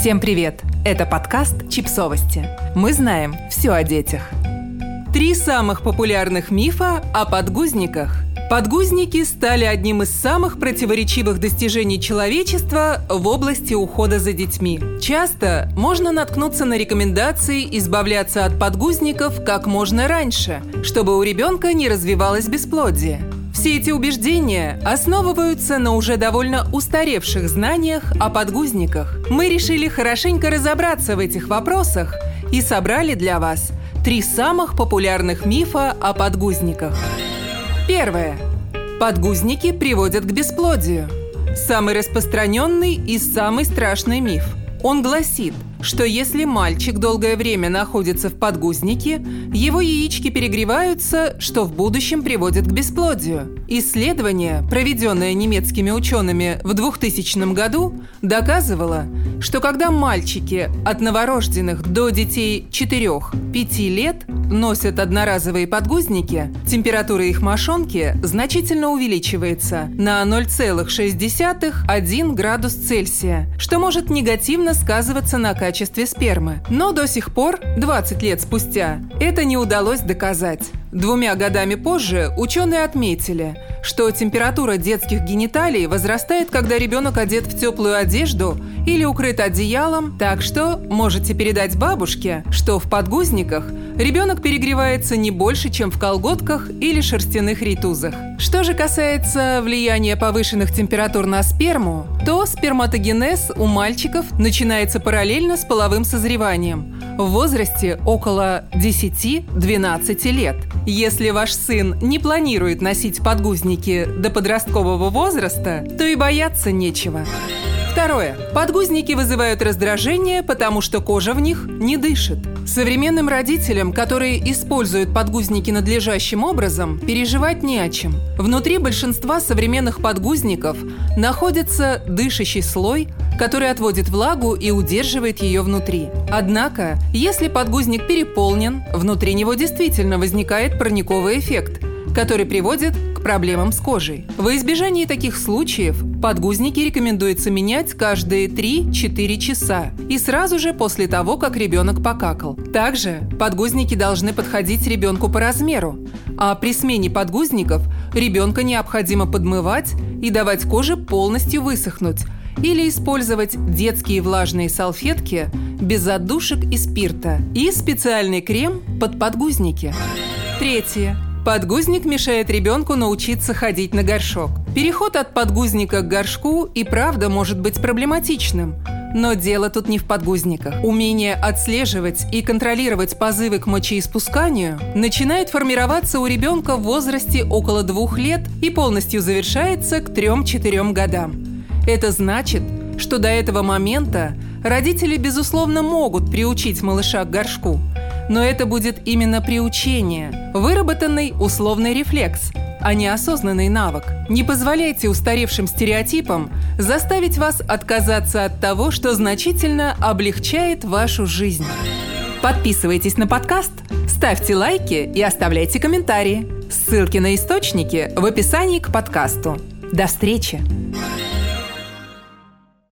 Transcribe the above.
Всем привет! Это подкаст «Чипсовости». Мы знаем все о детях. Три самых популярных мифа о подгузниках. Подгузники стали одним из самых противоречивых достижений человечества в области ухода за детьми. Часто можно наткнуться на рекомендации избавляться от подгузников как можно раньше, чтобы у ребенка не развивалось бесплодие. Все эти убеждения основываются на уже довольно устаревших знаниях о подгузниках. Мы решили хорошенько разобраться в этих вопросах и собрали для вас три самых популярных мифа о подгузниках. Первое. Подгузники приводят к бесплодию. Самый распространенный и самый страшный миф. Он гласит, что если мальчик долгое время находится в подгузнике, его яички перегреваются, что в будущем приводит к бесплодию. Исследование, проведенное немецкими учеными в 2000 году, доказывало, что когда мальчики от новорожденных до детей 4-5 лет носят одноразовые подгузники, температура их мошонки значительно увеличивается на 0,6-1 градус Цельсия, что может негативно сказываться на качестве спермы. Но до сих пор, 20 лет спустя, это не удалось доказать. Двумя годами позже ученые отметили, что температура детских гениталий возрастает, когда ребенок одет в теплую одежду или укрыт одеялом, так что можете передать бабушке, что в подгузниках ребенок перегревается не больше, чем в колготках или шерстяных рейтузах. Что же касается влияния повышенных температур на сперму, то сперматогенез у мальчиков начинается параллельно с половым созреванием в возрасте около 10-12 лет. Если ваш сын не планирует носить подгузники до подросткового возраста, то и бояться нечего. Второе. Подгузники вызывают раздражение, потому что кожа в них не дышит. Современным родителям, которые используют подгузники надлежащим образом, переживать не о чем. Внутри большинства современных подгузников находится дышащий слой, который отводит влагу и удерживает ее внутри. Однако, если подгузник переполнен, внутри него действительно возникает парниковый эффект, который приводит к проблемам с кожей. Во избежании таких случаев подгузники рекомендуется менять каждые 3-4 часа и сразу же после того, как ребенок покакал. Также подгузники должны подходить ребенку по размеру, а при смене подгузников ребенка необходимо подмывать и давать коже полностью высохнуть или использовать детские влажные салфетки без отдушек и спирта и специальный крем под подгузники. Третье. Подгузник мешает ребенку научиться ходить на горшок. Переход от подгузника к горшку и правда может быть проблематичным. Но дело тут не в подгузниках. Умение отслеживать и контролировать позывы к мочеиспусканию начинает формироваться у ребенка в возрасте около двух лет и полностью завершается к 3-4 годам. Это значит, что до этого момента родители, безусловно, могут приучить малыша к горшку – но это будет именно приучение, выработанный условный рефлекс, а не осознанный навык. Не позволяйте устаревшим стереотипам заставить вас отказаться от того, что значительно облегчает вашу жизнь. Подписывайтесь на подкаст, ставьте лайки и оставляйте комментарии. Ссылки на источники в описании к подкасту. До встречи!